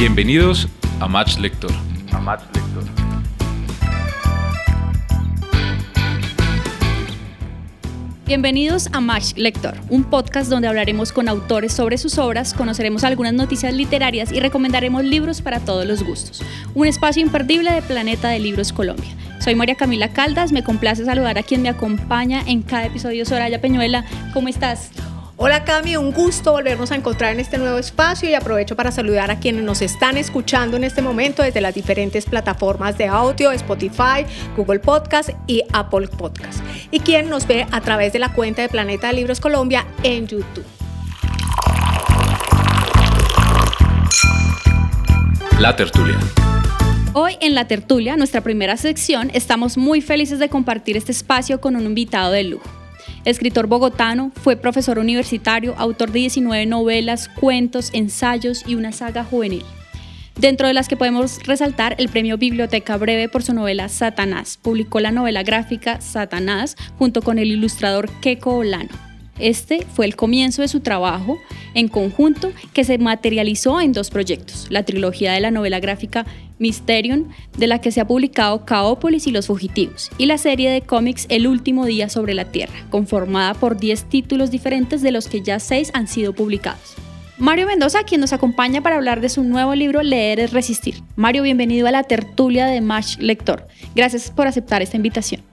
Bienvenidos a Match Lector. A Match Lector. Bienvenidos a Match Lector, un podcast donde hablaremos con autores sobre sus obras, conoceremos algunas noticias literarias y recomendaremos libros para todos los gustos. Un espacio imperdible de Planeta de Libros Colombia. Soy María Camila Caldas, me complace saludar a quien me acompaña en cada episodio, Soraya Peñuela. ¿Cómo estás? Hola Cami, un gusto volvernos a encontrar en este nuevo espacio y aprovecho para saludar a quienes nos están escuchando en este momento desde las diferentes plataformas de audio, Spotify, Google Podcast y Apple Podcast. Y quien nos ve a través de la cuenta de Planeta de Libros Colombia en YouTube. La tertulia. Hoy en la tertulia, nuestra primera sección, estamos muy felices de compartir este espacio con un invitado de lujo. Escritor bogotano, fue profesor universitario, autor de 19 novelas, cuentos, ensayos y una saga juvenil. Dentro de las que podemos resaltar el premio Biblioteca Breve por su novela Satanás. Publicó la novela gráfica Satanás junto con el ilustrador Keiko Olano. Este fue el comienzo de su trabajo en conjunto que se materializó en dos proyectos, la trilogía de la novela gráfica Mysterium, de la que se ha publicado Caópolis y los Fugitivos, y la serie de cómics El último día sobre la Tierra, conformada por 10 títulos diferentes de los que ya 6 han sido publicados. Mario Mendoza, quien nos acompaña para hablar de su nuevo libro Leer es Resistir. Mario, bienvenido a la tertulia de Match Lector. Gracias por aceptar esta invitación.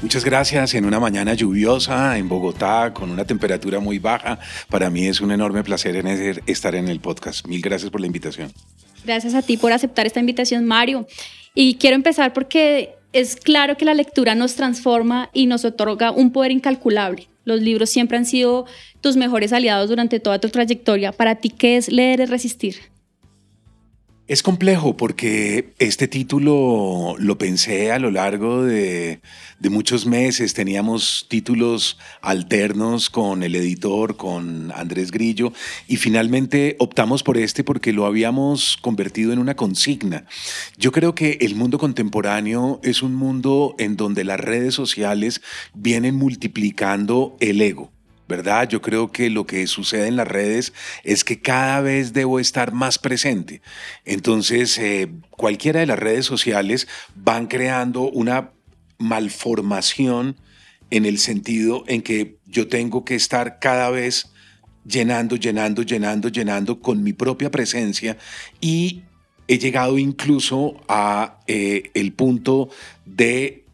Muchas gracias. En una mañana lluviosa en Bogotá, con una temperatura muy baja, para mí es un enorme placer estar en el podcast. Mil gracias por la invitación. Gracias a ti por aceptar esta invitación, Mario. Y quiero empezar porque es claro que la lectura nos transforma y nos otorga un poder incalculable. Los libros siempre han sido tus mejores aliados durante toda tu trayectoria. Para ti, ¿qué es leer y resistir? Es complejo porque este título lo pensé a lo largo de, muchos meses. Teníamos títulos alternos con el editor, con Andrés Grillo, y finalmente optamos por este porque lo habíamos convertido en una consigna. Yo creo que el mundo contemporáneo es un mundo en donde las redes sociales vienen multiplicando el ego. ¿Verdad? Yo creo que lo que sucede en las redes es que cada vez debo estar más presente. Entonces, eh, cualquiera de las redes sociales van creando una malformación en el sentido en que yo tengo que estar cada vez llenando, llenando, llenando, llenando con mi propia presencia y he llegado incluso a eh, el punto de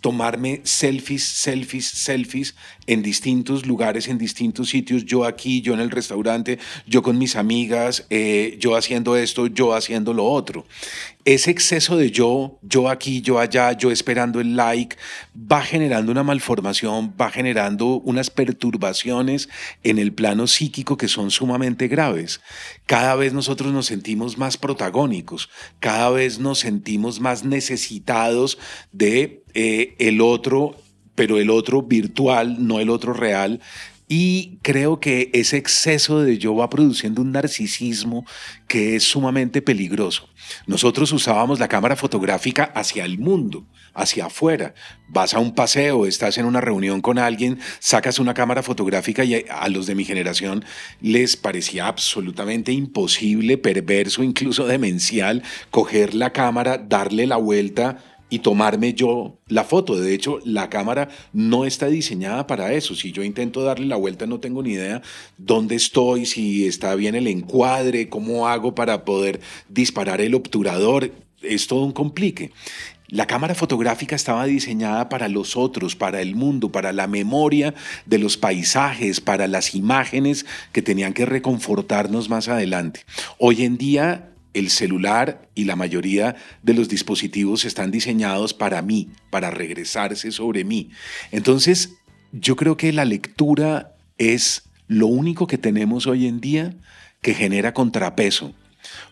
tomarme selfies, selfies, selfies en distintos lugares, en distintos sitios, yo aquí, yo en el restaurante, yo con mis amigas, eh, yo haciendo esto, yo haciendo lo otro. Ese exceso de yo, yo aquí, yo allá, yo esperando el like, va generando una malformación, va generando unas perturbaciones en el plano psíquico que son sumamente graves. Cada vez nosotros nos sentimos más protagónicos, cada vez nos sentimos más necesitados de eh, el otro pero el otro virtual, no el otro real. Y creo que ese exceso de yo va produciendo un narcisismo que es sumamente peligroso. Nosotros usábamos la cámara fotográfica hacia el mundo, hacia afuera. Vas a un paseo, estás en una reunión con alguien, sacas una cámara fotográfica y a los de mi generación les parecía absolutamente imposible, perverso, incluso demencial, coger la cámara, darle la vuelta y tomarme yo la foto. De hecho, la cámara no está diseñada para eso. Si yo intento darle la vuelta, no tengo ni idea dónde estoy, si está bien el encuadre, cómo hago para poder disparar el obturador. Es todo un complique. La cámara fotográfica estaba diseñada para los otros, para el mundo, para la memoria de los paisajes, para las imágenes que tenían que reconfortarnos más adelante. Hoy en día el celular y la mayoría de los dispositivos están diseñados para mí, para regresarse sobre mí. Entonces, yo creo que la lectura es lo único que tenemos hoy en día que genera contrapeso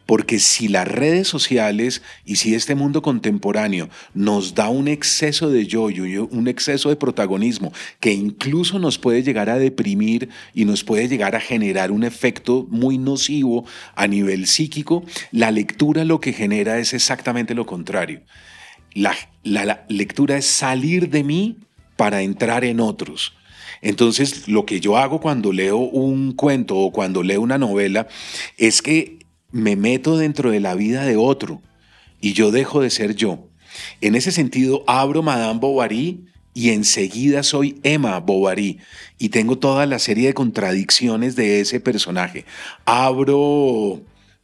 porque si las redes sociales y si este mundo contemporáneo nos da un exceso de yo, un exceso de protagonismo que incluso nos puede llegar a deprimir y nos puede llegar a generar un efecto muy nocivo a nivel psíquico, la lectura lo que genera es exactamente lo contrario. La, la lectura es salir de mí para entrar en otros. Entonces, lo que yo hago cuando leo un cuento o cuando leo una novela es que me meto dentro de la vida de otro y yo dejo de ser yo. En ese sentido, abro Madame Bovary y enseguida soy Emma Bovary y tengo toda la serie de contradicciones de ese personaje. Abro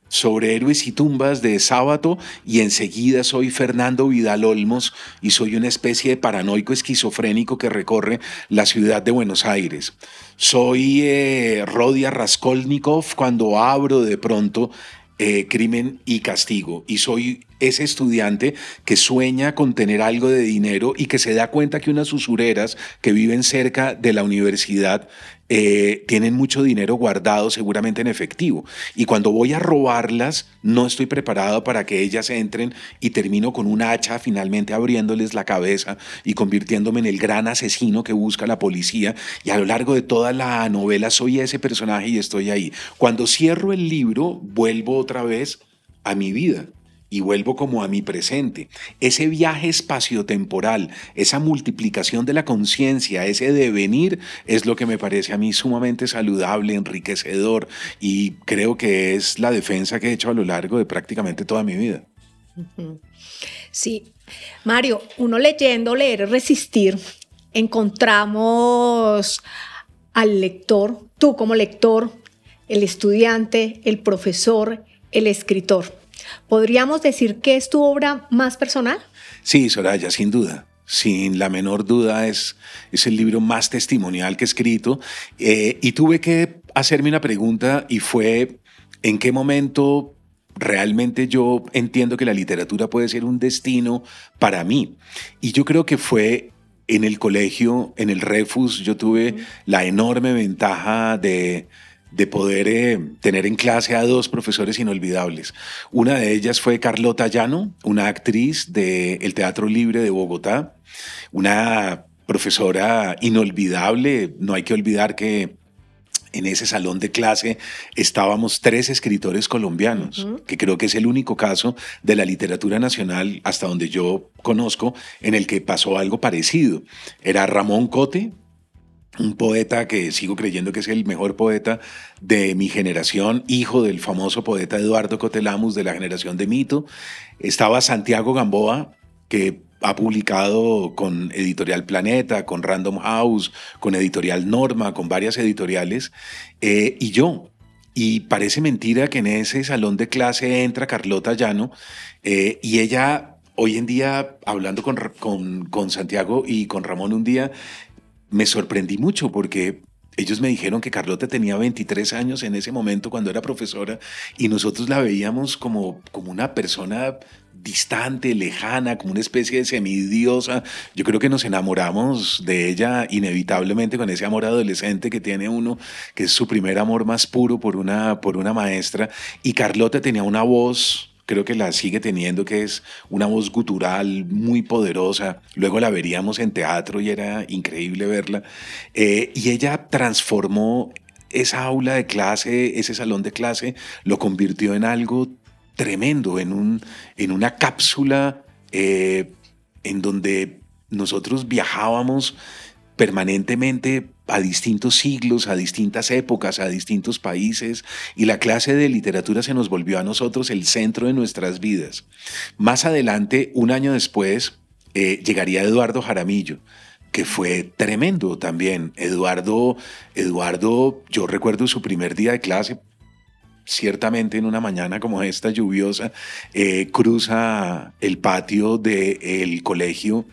sobre héroes y tumbas de sábado y enseguida soy Fernando Vidal Olmos y soy una especie de paranoico esquizofrénico que recorre la ciudad de Buenos Aires. Soy eh, Rodia Raskolnikov cuando abro de pronto eh, crimen y castigo. Y soy ese estudiante que sueña con tener algo de dinero y que se da cuenta que unas usureras que viven cerca de la universidad eh, tienen mucho dinero guardado seguramente en efectivo. Y cuando voy a robarlas, no estoy preparado para que ellas entren y termino con un hacha finalmente abriéndoles la cabeza y convirtiéndome en el gran asesino que busca la policía. Y a lo largo de toda la novela soy ese personaje y estoy ahí. Cuando cierro el libro, vuelvo otra vez a mi vida y vuelvo como a mi presente. Ese viaje espaciotemporal, esa multiplicación de la conciencia, ese devenir, es lo que me parece a mí sumamente saludable, enriquecedor y creo que es la defensa que he hecho a lo largo de prácticamente toda mi vida. Sí, Mario, uno leyendo, leer, resistir, encontramos al lector, tú como lector, el estudiante, el profesor, el escritor. ¿Podríamos decir que es tu obra más personal? Sí, Soraya, sin duda. Sin la menor duda es, es el libro más testimonial que he escrito. Eh, y tuve que hacerme una pregunta y fue, ¿en qué momento realmente yo entiendo que la literatura puede ser un destino para mí? Y yo creo que fue en el colegio, en el Refus, yo tuve la enorme ventaja de de poder eh, tener en clase a dos profesores inolvidables. Una de ellas fue Carlota Llano, una actriz del Teatro Libre de Bogotá, una profesora inolvidable. No hay que olvidar que en ese salón de clase estábamos tres escritores colombianos, que creo que es el único caso de la literatura nacional hasta donde yo conozco en el que pasó algo parecido. Era Ramón Cote, un poeta que sigo creyendo que es el mejor poeta de mi generación, hijo del famoso poeta Eduardo Cotelamus de la generación de Mito. Estaba Santiago Gamboa, que ha publicado con Editorial Planeta, con Random House, con Editorial Norma, con varias editoriales, eh, y yo. Y parece mentira que en ese salón de clase entra Carlota Llano eh, y ella hoy en día, hablando con, con, con, Santiago y con Ramón un día, me sorprendí mucho porque ellos me dijeron que Carlota tenía 23 años en ese momento cuando era profesora y nosotros la veíamos como, como una persona distante, lejana, como una especie de semidiosa. Yo creo que nos enamoramos de ella inevitablemente con ese amor adolescente que tiene uno, que es su primer amor más puro por una, por una maestra. Y Carlota tenía una voz creo que la sigue teniendo, que es una voz gutural muy poderosa. Luego la veríamos en teatro y era increíble verla. Eh, y ella transformó esa aula de clase, ese salón de clase, lo convirtió en algo tremendo, en, un, en una cápsula eh, en donde nosotros viajábamos permanentemente a distintos siglos, a distintas épocas, a distintos países, y la clase de literatura se nos volvió a nosotros el centro de nuestras vidas. Más adelante, un año después, eh, llegaría Eduardo Jaramillo, que fue tremendo también. Eduardo, Eduardo, yo recuerdo su primer día de clase, ciertamente en una mañana como esta lluviosa, eh, cruza el patio del colegio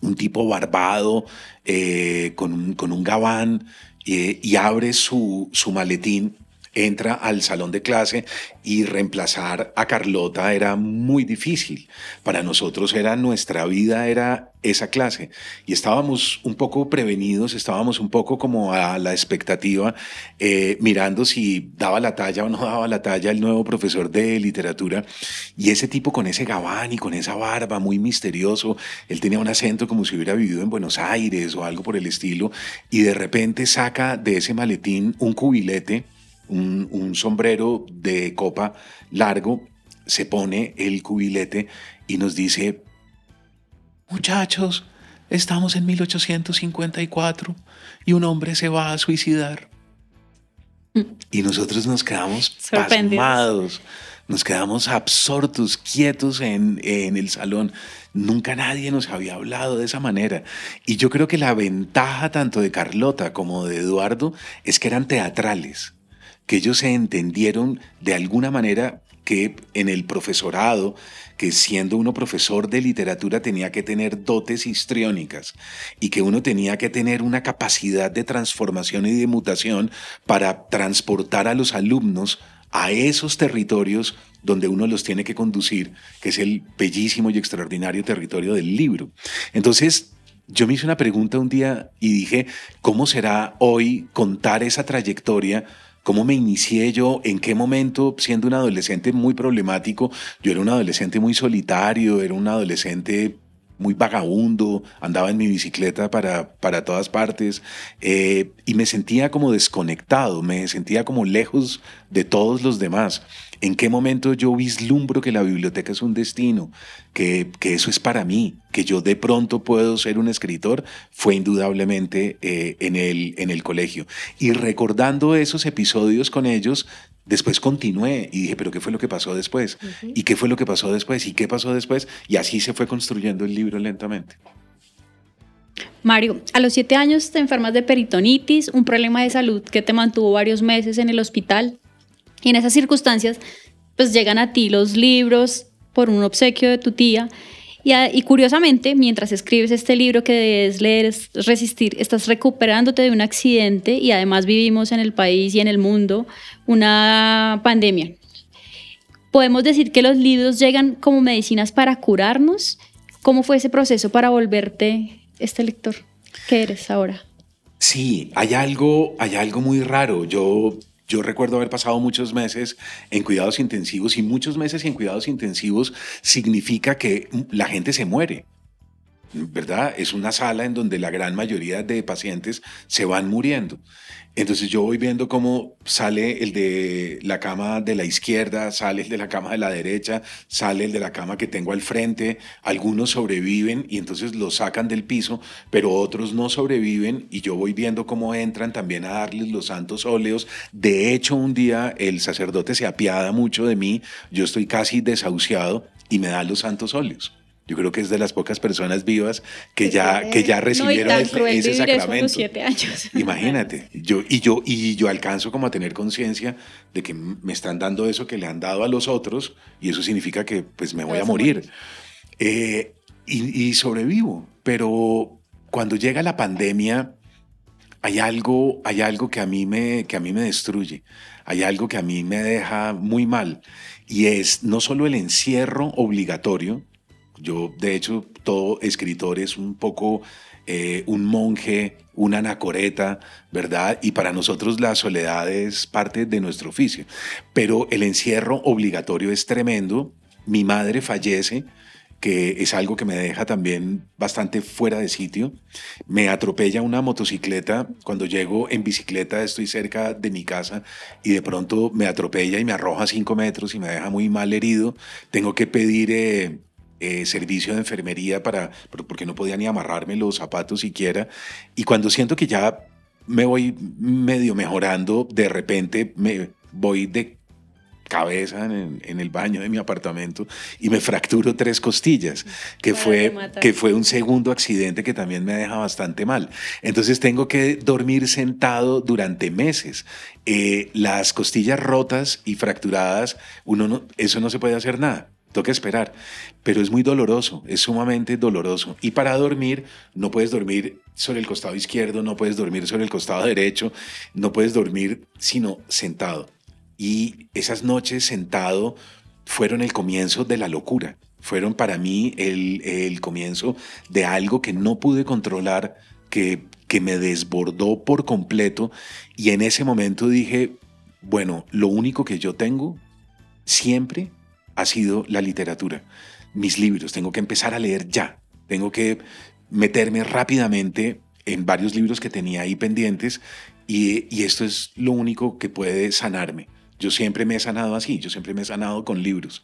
un tipo barbado, eh, con, un, con, un, gabán, eh, y abre su, su maletín entra al salón de clase y reemplazar a Carlota era muy difícil. Para nosotros era nuestra vida, era esa clase. Y estábamos un poco prevenidos, estábamos un poco como a la expectativa, eh, mirando si daba la talla o no daba la talla el nuevo profesor de literatura. Y ese tipo con ese gabán y con esa barba muy misterioso, él tenía un acento como si hubiera vivido en Buenos Aires o algo por el estilo, y de repente saca de ese maletín un cubilete un, sombrero de copa largo, se pone el cubilete y nos dice, muchachos, estamos en 1854 y un hombre se va a suicidar. Mm. Y nosotros nos quedamos pasmados, nos quedamos absortos, quietos en, en el salón. Nunca nadie nos había hablado de esa manera. Y yo creo que la ventaja tanto de Carlota como de Eduardo es que eran teatrales, que ellos se entendieron de alguna manera que en el profesorado, que siendo uno profesor de literatura tenía que tener dotes histriónicas y que uno tenía que tener una capacidad de transformación y de mutación para transportar a los alumnos a esos territorios donde uno los tiene que conducir, que es el bellísimo y extraordinario territorio del libro. Entonces, yo me hice una pregunta un día y dije, ¿cómo será hoy contar esa trayectoria? ¿Cómo me inicié yo? ¿En qué momento, siendo un adolescente muy problemático, yo era un adolescente muy solitario, era un adolescente muy vagabundo, andaba en mi bicicleta para, para todas partes eh, y me sentía como desconectado, me sentía como lejos de todos los demás. ¿En qué momento yo vislumbro que la biblioteca es un destino, que, que eso es para mí, que yo de pronto puedo ser un escritor? Fue indudablemente eh, en, el, en el colegio. Y recordando esos episodios con ellos, Después continué y dije, pero ¿qué fue lo que pasó después? ¿Y qué fue lo que pasó después? ¿Y qué pasó después? Y así se fue construyendo el libro lentamente. Mario, a los siete años te enfermas de peritonitis, un problema de salud que te mantuvo varios meses en el hospital. Y en esas circunstancias, pues llegan a ti los libros por un obsequio de tu tía y, curiosamente, mientras escribes este libro que debes leer, es resistir, estás recuperándote de un accidente y además vivimos en el país y en el mundo una pandemia. Podemos decir que los libros llegan como medicinas para curarnos. ¿Cómo fue ese proceso para volverte este lector que eres ahora? Sí, hay algo, hay algo muy raro. Yo yo recuerdo haber pasado muchos meses en cuidados intensivos y muchos meses en cuidados intensivos significa que la gente se muere. ¿Verdad? Es una sala en donde la gran mayoría de pacientes se van muriendo. Entonces yo voy viendo cómo sale el de la cama de la izquierda, sale el de la cama de la derecha, sale el de la cama que tengo al frente, algunos sobreviven y entonces los sacan del piso, pero otros no sobreviven y yo voy viendo cómo entran también a darles los santos óleos. De hecho, un día el sacerdote se apiada mucho de mí, yo estoy casi desahuciado y me da los santos óleos. Yo creo que es de las pocas personas vivas que, ya, que ya recibieron ese, sacramento. siete años. Imagínate, yo, y, yo, y yo alcanzo como a tener conciencia de que me están dando eso que le han dado a los otros y eso significa que pues me voy a morir. Eh, y, y sobrevivo, pero cuando llega la pandemia hay algo, hay algo que, a mí me, que a mí me destruye, hay algo que a mí me deja muy mal y es no solo el encierro obligatorio, yo, de hecho, todo escritor es un poco eh, un monje, una anacoreta, ¿verdad? Y para nosotros la soledad es parte de nuestro oficio. Pero el encierro obligatorio es tremendo. Mi madre fallece, que es algo que me deja también bastante fuera de sitio. Me atropella una motocicleta. Cuando llego en bicicleta estoy cerca de mi casa y de pronto me atropella y me arroja cinco metros y me deja muy mal herido. Tengo que pedir... Eh, eh, servicio de enfermería para, porque no podía ni amarrarme los zapatos siquiera. Y cuando siento que ya me voy medio mejorando, de repente me voy de cabeza en, el baño de mi apartamento y me fracturo tres costillas, que fue, que fue un segundo accidente que también me deja bastante mal. Entonces tengo que dormir sentado durante meses. Eh, las costillas rotas y fracturadas, uno no, eso no se puede hacer nada. Toca esperar, pero es muy doloroso, es sumamente doloroso. Y para dormir, no puedes dormir sobre el costado izquierdo, no puedes dormir sobre el costado derecho, no puedes dormir sino sentado. Y esas noches sentado fueron el comienzo de la locura, fueron para mí el, el comienzo de algo que no pude controlar, que, que me desbordó por completo. Y en ese momento dije, bueno, lo único que yo tengo siempre ha sido la literatura, mis libros. Tengo que empezar a leer ya. Tengo que meterme rápidamente en varios libros que tenía ahí pendientes y, esto es lo único que puede sanarme. Yo siempre me he sanado así, yo siempre me he sanado con libros.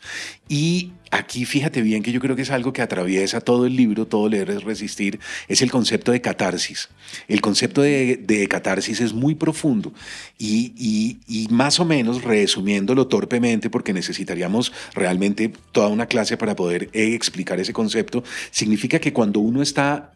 Y aquí fíjate bien que yo creo que es algo que atraviesa todo el libro, todo leer es resistir, es el concepto de catarsis. El concepto de, catarsis es muy profundo y, y más o menos resumiéndolo torpemente, porque necesitaríamos realmente toda una clase para poder explicar ese concepto, significa que cuando uno está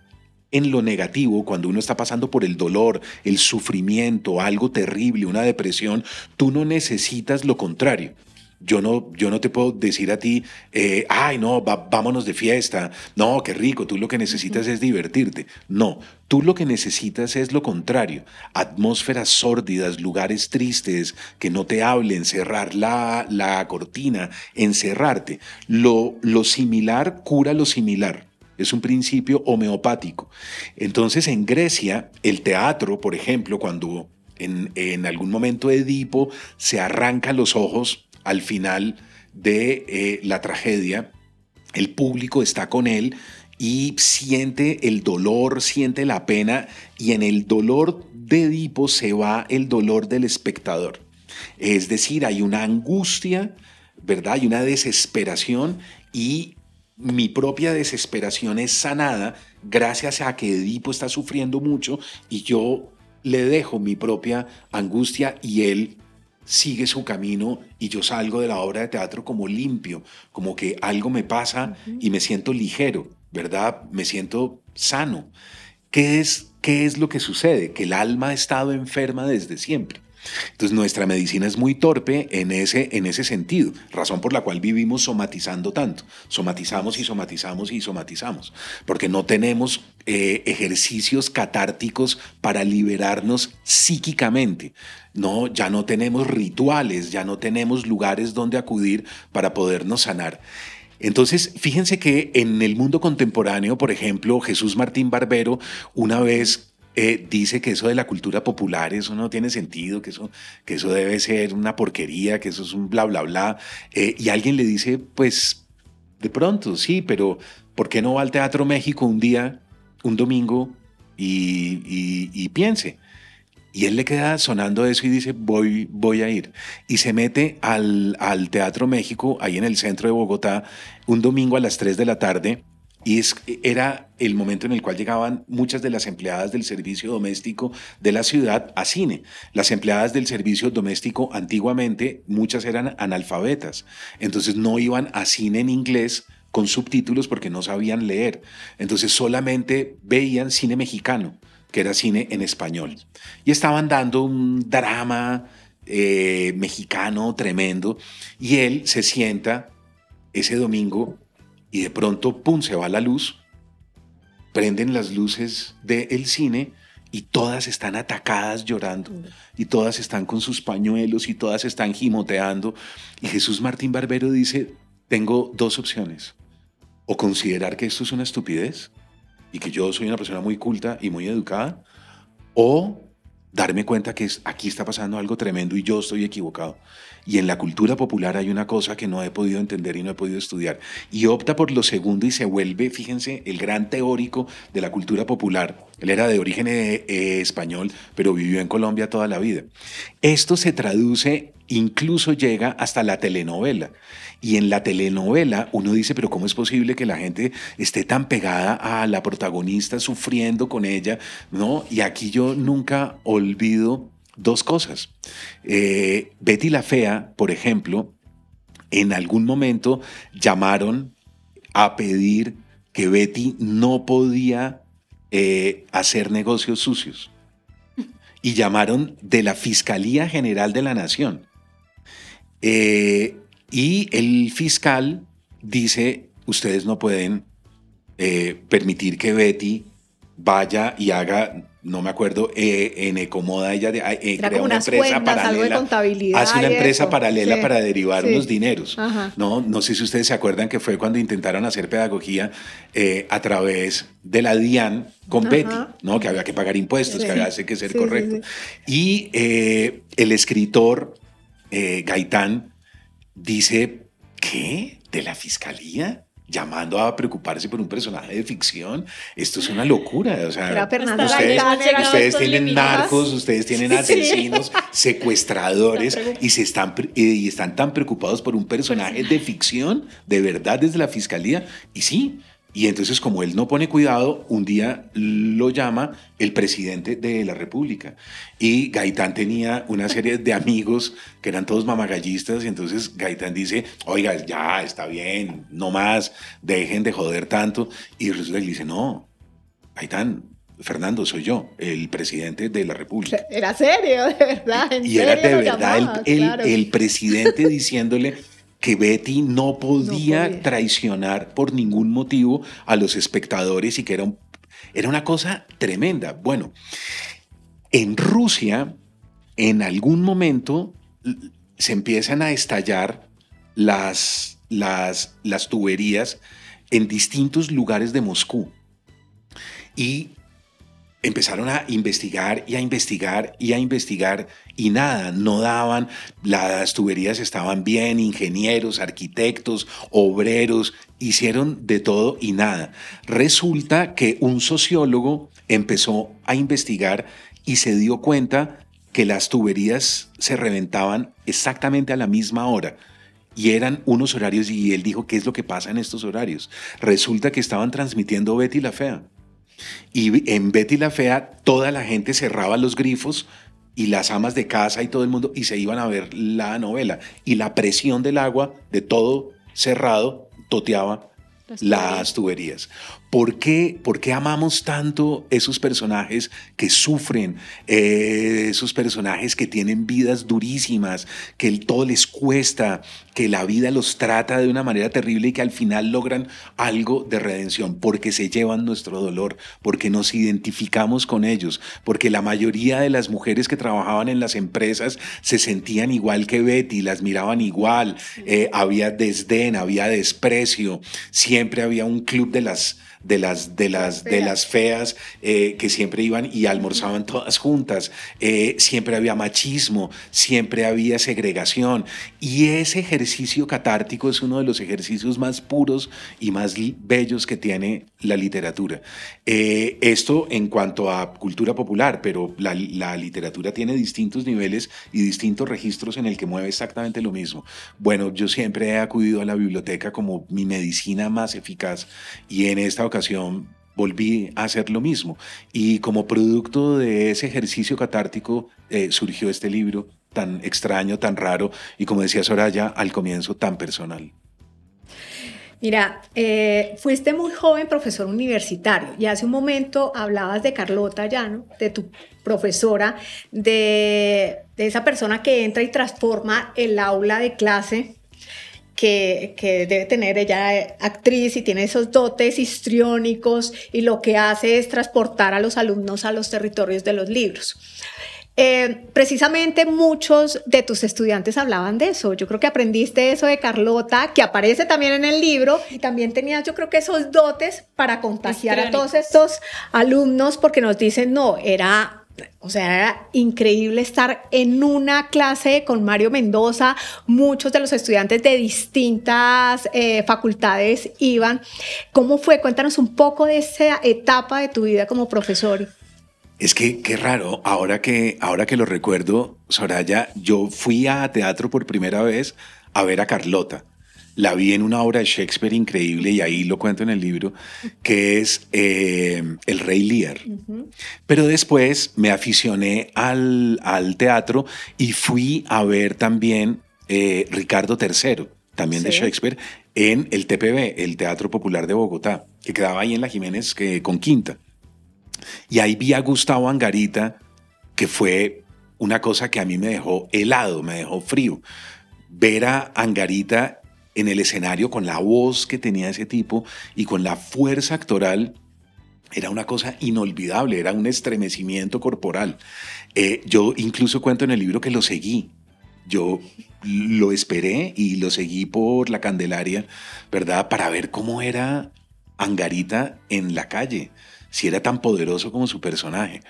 en lo negativo, cuando uno está pasando por el dolor, el sufrimiento, algo terrible, una depresión, tú no necesitas lo contrario. Yo no, yo no te puedo decir a ti, eh, ay, no, vámonos de fiesta, no, qué rico, tú lo que necesitas es divertirte. No, tú lo que necesitas es lo contrario, atmósferas sórdidas, lugares tristes, que no te hablen, cerrar la, la cortina, encerrarte. Lo, lo similar cura lo similar es un principio homeopático. Entonces en Grecia, el teatro, por ejemplo, cuando en, algún momento Edipo se arranca los ojos al final de eh, la tragedia, el público está con él y siente el dolor, siente la pena y en el dolor de Edipo se va el dolor del espectador. Es decir, hay una angustia, ¿verdad? Hay una desesperación y mi propia desesperación es sanada gracias a que Edipo está sufriendo mucho y yo le dejo mi propia angustia y él sigue su camino y yo salgo de la obra de teatro como limpio, como que algo me pasa y me siento ligero, ¿verdad? Me siento sano. ¿Qué es, qué es lo que sucede? Que el alma ha estado enferma desde siempre. Entonces nuestra medicina es muy torpe en ese, en ese sentido, razón por la cual vivimos somatizando tanto. Somatizamos y somatizamos y somatizamos, porque no tenemos eh, ejercicios catárticos para liberarnos psíquicamente. No, ya no tenemos rituales, ya no tenemos lugares donde acudir para podernos sanar. Entonces, fíjense que en el mundo contemporáneo, por ejemplo, Jesús Martín Barbero una vez eh, dice que eso de la cultura popular, eso no tiene sentido, que eso, que eso debe ser una porquería, que eso es un bla, bla, bla. Eh, y alguien le dice, pues, de pronto, sí, pero ¿por qué no va al Teatro México un día, un domingo, y, piense? Y él le queda sonando eso y dice, voy, voy a ir. Y se mete al, al Teatro México, ahí en el centro de Bogotá, un domingo a las 3 de la tarde y era el momento en el cual llegaban muchas de las empleadas del servicio doméstico de la ciudad a cine. Las empleadas del servicio doméstico antiguamente, muchas eran analfabetas, entonces no iban a cine en inglés con subtítulos porque no sabían leer. Entonces solamente veían cine mexicano, que era cine en español. Y estaban dando un drama eh, mexicano tremendo. Y él se sienta ese domingo y de pronto, ¡pum!, se va la luz, prenden las luces del cine y todas están atacadas llorando y todas están con sus pañuelos y todas están gimoteando. Y Jesús Martín Barbero dice, tengo dos opciones. O considerar que esto es una estupidez y que yo soy una persona muy culta y muy educada, o darme cuenta que aquí está pasando algo tremendo y yo estoy equivocado. Y en la cultura popular hay una cosa que no he podido entender y no he podido estudiar. Y opta por lo segundo y se vuelve, fíjense, el gran teórico de la cultura popular. Él era de origen eh, eh, español, pero vivió en Colombia toda la vida. Esto se traduce, incluso llega hasta la telenovela. Y en la telenovela uno dice, pero ¿cómo es posible que la gente esté tan pegada a la protagonista, sufriendo con ella? ¿No? Y aquí yo nunca olvido dos cosas. Eh, Betty la Fea, por ejemplo, en algún momento llamaron a pedir que Betty no podía eh, hacer negocios sucios. Y llamaron de la Fiscalía General de la Nación. Eh, y el fiscal dice, ustedes no pueden permitir que Betty vaya y haga no me acuerdo, eh, en Ecomoda ella eh, crea una empresa paralela. hace una empresa paralela para derivar unos dineros. No, no sé si ustedes se acuerdan que fue cuando intentaron hacer pedagogía eh, a través de la DIAN con Betty, ¿no? que había que pagar impuestos, que había que ser correcto. Y el escritor Gaitán dice, ¿qué? ¿De la fiscalía? llamando a preocuparse por un personaje de ficción. Esto es una locura. O sea, ustedes, ustedes tienen narcos, ustedes tienen asesinos, secuestradores y, se están, pre- y están tan preocupados por un personaje de ficción, de verdad, desde la fiscalía. Y sí. Y entonces, como él no pone cuidado, un día lo llama el presidente de la República. Y Gaitán tenía una serie de amigos que eran todos mamagallistas. Y entonces Gaitán dice: Oiga, ya está bien, no más, dejen de joder tanto. Y resulta que dice: No, Gaitán, Fernando, soy yo, el presidente de la República. Era serio, de verdad. en Y era de verdad el, llamabas, el- claro. el presidente diciéndole que Betty no podía, podía. traicionar por ningún motivo a los espectadores y que era, un- era una cosa tremenda. Bueno, en Rusia, en algún momento se empiezan a estallar las, las, las tuberías en distintos lugares de Moscú. Y empezaron a investigar y a investigar y a investigar y nada, no daban, las tuberías estaban bien, ingenieros, arquitectos, obreros, hicieron de todo y nada. Resulta que un sociólogo empezó a investigar y se dio cuenta que las tuberías se reventaban exactamente a la misma hora. Y eran unos horarios y él dijo, ¿qué es lo que pasa en estos horarios? Resulta que estaban transmitiendo Betty la Fea. Y en Betty la Fea, toda la gente cerraba los grifos y las amas de casa y todo el mundo y se iban a ver la novela. Y la presión del agua de todo cerrado toteaba Las las tuberías. ¿Por qué, por qué amamos tanto esos personajes que sufren, eh, esos personajes que tienen vidas durísimas, que el- todo les cuesta, que la vida los trata de una manera terrible y que al final logran algo de redención? Porque se llevan nuestro dolor, porque nos identificamos con ellos, porque la mayoría de las mujeres que trabajaban en las empresas se sentían igual que Betty, las miraban igual, eh, había desdén, había desprecio, siempre había un club de las de las de las de feas. las feas eh, que siempre iban y almorzaban todas juntas. Eh, siempre había machismo siempre había segregación. Y ese ejercicio catártico es uno de los ejercicios más puros y más bellos que tiene la literatura. Eh, esto en cuanto a cultura popular pero la, la literatura tiene distintos niveles y distintos registros en el que mueve exactamente lo mismo. Bueno yo siempre he acudido a la biblioteca como mi medicina más eficaz y en esta ocasión volví a hacer lo mismo. Y como producto de ese ejercicio catártico eh, surgió este libro tan extraño, tan raro y como decía Soraya, al comienzo tan personal. Mira, eh, fuiste muy joven profesor universitario y hace un momento hablabas de Carlota Llano, de tu profesora, de, de esa persona que entra y transforma el aula de clase que, que debe tener ella eh, actriz y tiene esos dotes histriónicos y lo que hace es transportar a los alumnos a los territorios de los libros. Eh, precisamente muchos de tus estudiantes hablaban de eso. Yo creo que aprendiste eso de Carlota, que aparece también en el libro, y también tenías, yo creo que esos dotes para contagiar a todos estos alumnos, porque nos dicen, no, era o sea, era increíble estar en una clase con Mario Mendoza. Muchos de los estudiantes de distintas eh, facultades iban. ¿Cómo fue? Cuéntanos un poco de esa etapa de tu vida como profesor. Es que qué raro, ahora que, ahora que lo recuerdo, Soraya, yo fui a teatro por primera vez a ver a Carlota. La vi en una obra de Shakespeare increíble y ahí lo cuento en el libro, que es eh, El Rey Lear. Pero después me aficioné al, al teatro y fui a ver también eh, Ricardo III, también de. Shakespeare, en el TPB, el Teatro Popular de Bogotá, que quedaba ahí en la Jiménez que, con Quinta. Y ahí vi a Gustavo Angarita, que fue una cosa que a mí me dejó helado, me dejó frío. Ver a Angarita en el escenario con la voz que tenía ese tipo y con la fuerza actoral era una cosa inolvidable, era un estremecimiento corporal. Eh, yo incluso cuento en el libro que lo seguí. Yo lo esperé y lo seguí por la Candelaria, ¿verdad? Para ver cómo era Angarita en la calle, si era tan poderoso como su personaje.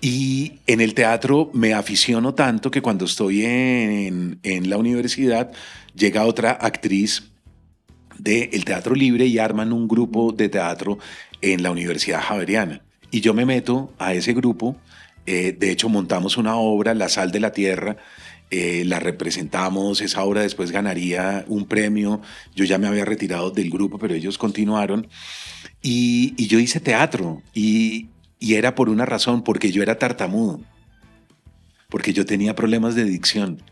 Y en el teatro me aficiono tanto que cuando estoy en, en la universidad llega otra actriz del Teatro Libre y arman un grupo de teatro en la Universidad Javeriana. Y yo me meto a ese grupo, eh, de hecho montamos una obra, La Sal de la Tierra, eh, la representamos, esa obra después ganaría un premio, yo ya me había retirado del grupo, pero ellos continuaron, y, y yo hice teatro, y, y era por una razón, porque yo era tartamudo, porque yo tenía problemas de dicción,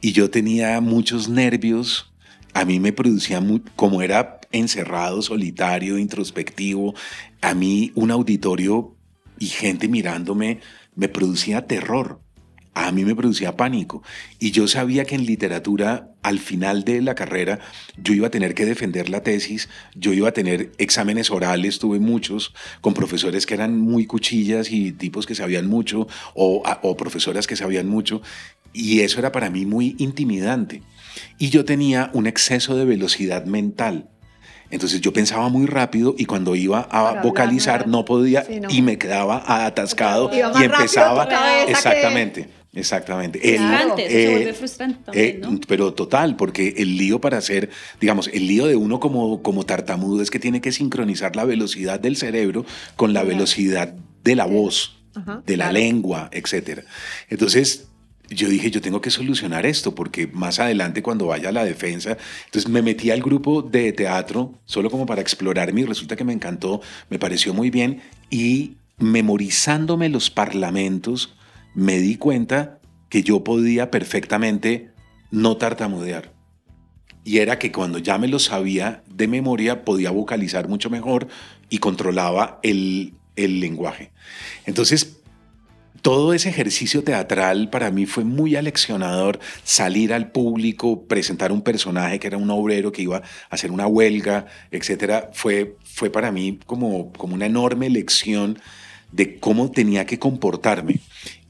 y yo tenía muchos nervios, a mí me producía, como era encerrado, solitario, introspectivo, a mí un auditorio y gente mirándome me producía terror a mí me producía pánico. Y yo sabía que en literatura, al final de la carrera, yo iba a tener que defender la tesis, yo iba a tener exámenes orales, tuve muchos, con profesores que eran muy cuchillas y tipos que sabían mucho, o profesoras que sabían mucho, y eso era para mí muy intimidante. Y yo tenía un exceso de velocidad mental. Entonces yo pensaba muy rápido y cuando iba a vocalizar no podía y me quedaba atascado y empezaba exactamente. Exactamente. Frustrante, se vuelve eh, frustrante también, ¿no? Pero total, porque el lío para hacer, digamos, el lío de uno como, como tartamudo es que tiene que sincronizar la velocidad del cerebro con la velocidad de la voz, de la lengua, etc. Entonces, yo dije, yo tengo que solucionar esto, porque más adelante cuando vaya a la defensa, entonces me metí al grupo de teatro solo como para explorarme y resulta que me encantó, me pareció muy bien y memorizándome los parlamentos, me di cuenta que yo podía perfectamente no tartamudear. Y era que cuando ya me lo sabía de memoria, podía vocalizar mucho mejor y controlaba el, el lenguaje. Entonces, todo ese ejercicio teatral para mí fue muy aleccionador, salir al público, presentar un personaje que era un obrero que iba a hacer una huelga, etcétera, fue, fue para mí como, como una enorme lección de cómo tenía que comportarme.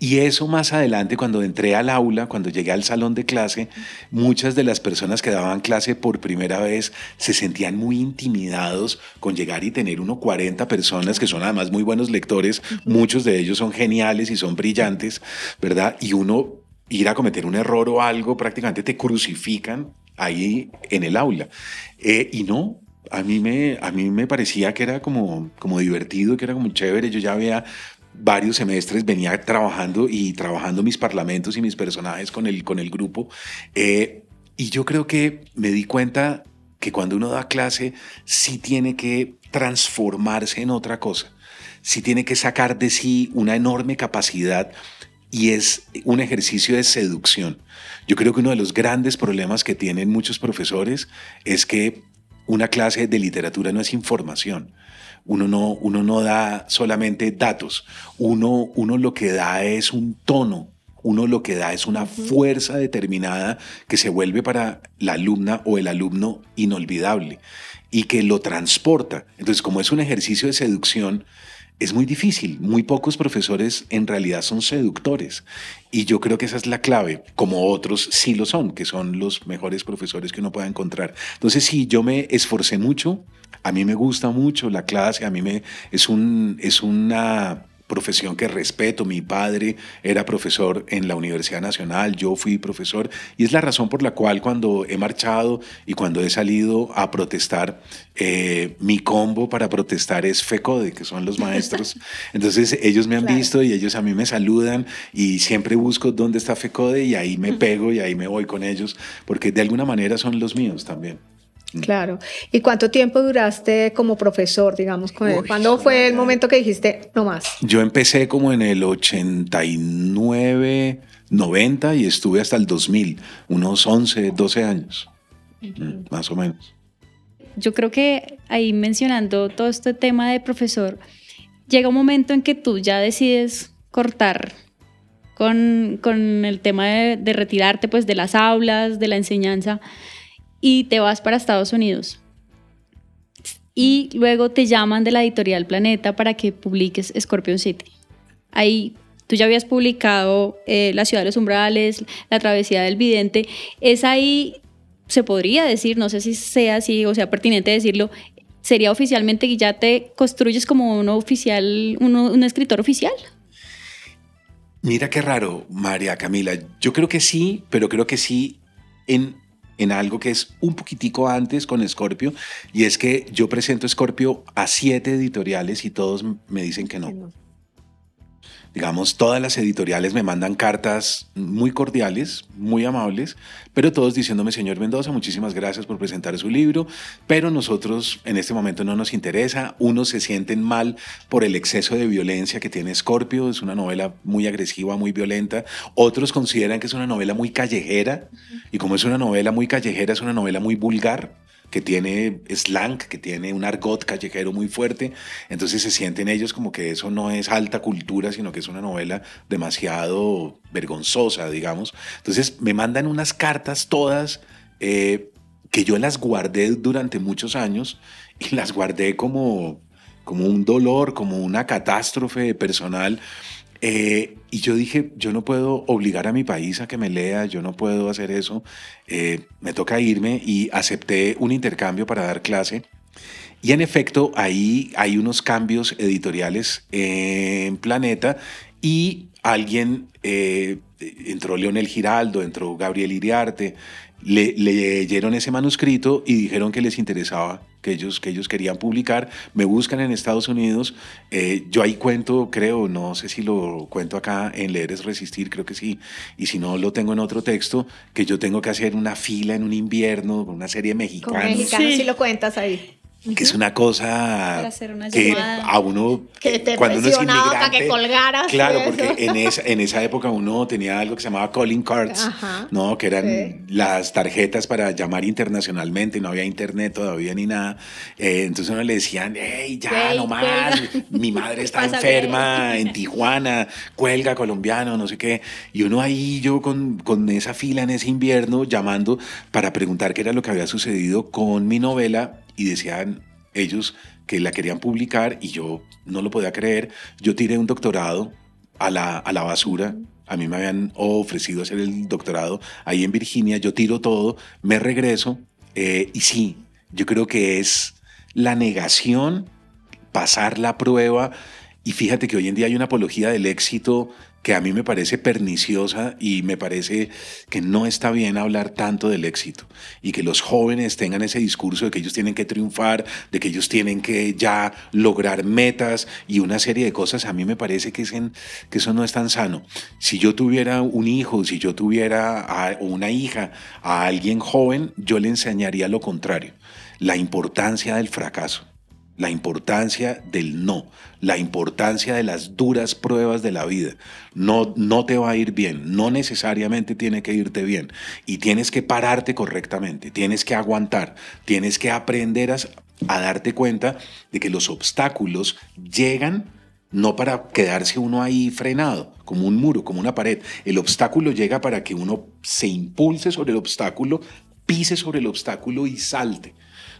Y eso más adelante, cuando entré al aula, cuando llegué al salón de clase, muchas de las personas que daban clase por primera vez se sentían muy intimidados con llegar y tener uno 40 personas que son además muy buenos lectores, muchos de ellos son geniales y son brillantes, ¿verdad? Y uno ir a cometer un error o algo, prácticamente te crucifican ahí en el aula. Eh, y no, a mí me, a mí me parecía que era como, como divertido, que era como chévere. Yo ya había varios semestres venía trabajando y trabajando mis parlamentos y mis personajes con el, con el grupo. Eh, y yo creo que me di cuenta que cuando uno da clase sí tiene que transformarse en otra cosa, sí tiene que sacar de sí una enorme capacidad y es un ejercicio de seducción. Yo creo que uno de los grandes problemas que tienen muchos profesores es que una clase de literatura no es información. Uno no, uno no da solamente datos, uno, uno lo que da es un tono, uno lo que da es una fuerza determinada que se vuelve para la alumna o el alumno inolvidable y que lo transporta. Entonces, como es un ejercicio de seducción, es muy difícil. Muy pocos profesores en realidad son seductores. Y yo creo que esa es la clave, como otros sí lo son, que son los mejores profesores que uno pueda encontrar. Entonces sí, yo me esforcé mucho. A mí me gusta mucho la clase, a mí me es un es una profesión que respeto. Mi padre era profesor en la Universidad Nacional, yo fui profesor y es la razón por la cual cuando he marchado y cuando he salido a protestar, eh, mi combo para protestar es FECODE, que son los maestros. Entonces ellos me han visto y ellos a mí me saludan y siempre busco dónde está FECODE y ahí me pego y ahí me voy con ellos, porque de alguna manera son los míos también. Mm. Claro. ¿Y cuánto tiempo duraste como profesor, digamos? ¿Cuándo fue el momento que dijiste, no más? Yo empecé como en el 89, 90 y estuve hasta el 2000, unos 11, 12 años, mm, más o menos. Yo creo que ahí mencionando todo este tema de profesor, llega un momento en que tú ya decides cortar con, con el tema de, de retirarte pues de las aulas, de la enseñanza y te vas para Estados Unidos. Y luego te llaman de la editorial Planeta para que publiques Scorpion City. Ahí tú ya habías publicado eh, La ciudad de los umbrales, La travesía del vidente. Es ahí, se podría decir, no sé si sea así o sea pertinente decirlo, sería oficialmente que ya te construyes como un oficial, un escritor oficial. Mira qué raro, María Camila. Yo creo que sí, pero creo que sí en en algo que es un poquitico antes con Scorpio, y es que yo presento Scorpio a siete editoriales y todos me dicen que no digamos, todas las editoriales me mandan cartas muy cordiales, muy amables, pero todos diciéndome, señor Mendoza, muchísimas gracias por presentar su libro, pero nosotros en este momento no nos interesa, unos se sienten mal por el exceso de violencia que tiene Scorpio, es una novela muy agresiva, muy violenta, otros consideran que es una novela muy callejera, y como es una novela muy callejera, es una novela muy vulgar, que tiene slang, que tiene un argot callejero muy fuerte, entonces se sienten ellos como que eso no es alta cultura, sino que es una novela demasiado vergonzosa, digamos. Entonces me mandan unas cartas todas eh, que yo las guardé durante muchos años y las guardé como, como un dolor, como una catástrofe personal eh, y yo dije, yo no puedo obligar a mi país a que me lea, yo no puedo hacer eso, eh, me toca irme y acepté un intercambio para dar clase. Y en efecto, ahí hay unos cambios editoriales en Planeta y alguien, eh, entró Leonel Giraldo, entró Gabriel Iriarte, le, leyeron ese manuscrito y dijeron que les interesaba, que ellos, que ellos querían publicar. Me buscan en Estados Unidos. Eh, yo ahí cuento, creo, no sé si lo cuento acá en Leer es Resistir, creo que sí. Y si no, lo tengo en otro texto, que yo tengo que hacer una fila en un invierno, una serie mexicana. Con mexicanos sí. lo cuentas ahí que es una cosa que a uno que te cuando uno es inmigrante, para que colgaras claro porque en esa, en esa época uno tenía algo que se llamaba calling cards no que eran las tarjetas para llamar internacionalmente no había internet todavía ni nada. Eh, entonces uno le decían hey ya no más mi madre está enferma en Tijuana cuelga colombiano no sé qué y uno ahí yo con, con esa fila en ese invierno llamando para preguntar qué era lo que había sucedido con mi novela y decían ellos que la querían publicar y yo no lo podía creer. Yo tiré un doctorado a la, a la basura. A mí me habían ofrecido hacer el doctorado ahí en Virginia. Yo tiro todo, me regreso eh, y sí, yo creo que es la negación, pasar la prueba. Y fíjate que hoy en día hay una apología del éxito que a mí me parece perniciosa y me parece que no está bien hablar tanto del éxito y que los jóvenes tengan ese discurso de que ellos tienen que triunfar, de que ellos tienen que ya lograr metas y una serie de cosas, a mí me parece que, que eso no es tan sano. Si yo tuviera un hijo, si yo tuviera una hija a alguien joven, yo le enseñaría lo contrario, la importancia del fracaso la importancia del no, la importancia de las duras pruebas de la vida. No, no te va a ir bien, no necesariamente tiene que irte bien y tienes que pararte correctamente, tienes que aguantar, tienes que aprender a, a darte cuenta de que los obstáculos llegan no para quedarse uno ahí frenado, como un muro, como una pared. El obstáculo llega para que uno se impulse sobre el obstáculo, pise sobre el obstáculo y salte.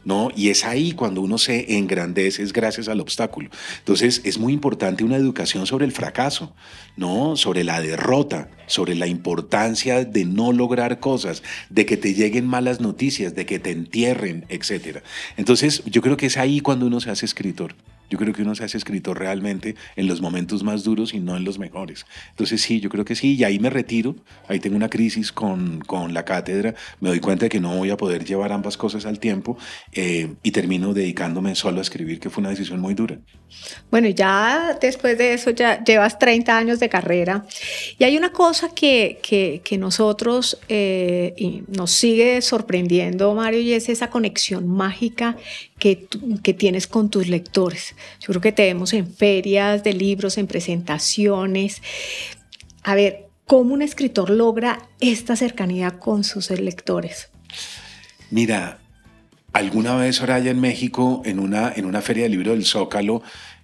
¿No? Y es ahí cuando uno se engrandece, es gracias al obstáculo. Entonces es muy importante una educación sobre el fracaso, ¿no? Sobre la derrota, sobre la importancia de no lograr cosas, de que te lleguen malas noticias, de que te entierren, etc. Entonces yo creo que es ahí cuando uno se hace escritor. Yo creo que uno se hace escritor realmente en los momentos más duros y no en los mejores. Entonces sí, yo creo que sí, y ahí me retiro, ahí tengo una crisis con, con la cátedra, me doy cuenta de que no voy a poder llevar ambas cosas al tiempo eh, y termino dedicándome solo a escribir, que fue una decisión muy dura. Bueno, ya después de eso ya llevas 30 años de carrera y hay una cosa que, que, que nosotros eh, y nos sigue sorprendiendo, Mario, y es esa conexión mágica que, que tienes con tus lectores. Yo creo que te vemos en ferias de libros, en presentaciones. A ver, ¿cómo un escritor logra esta cercanía con sus lectores? Mira, alguna vez, Soraya, en México, en una, en una feria de libro del Zócalo,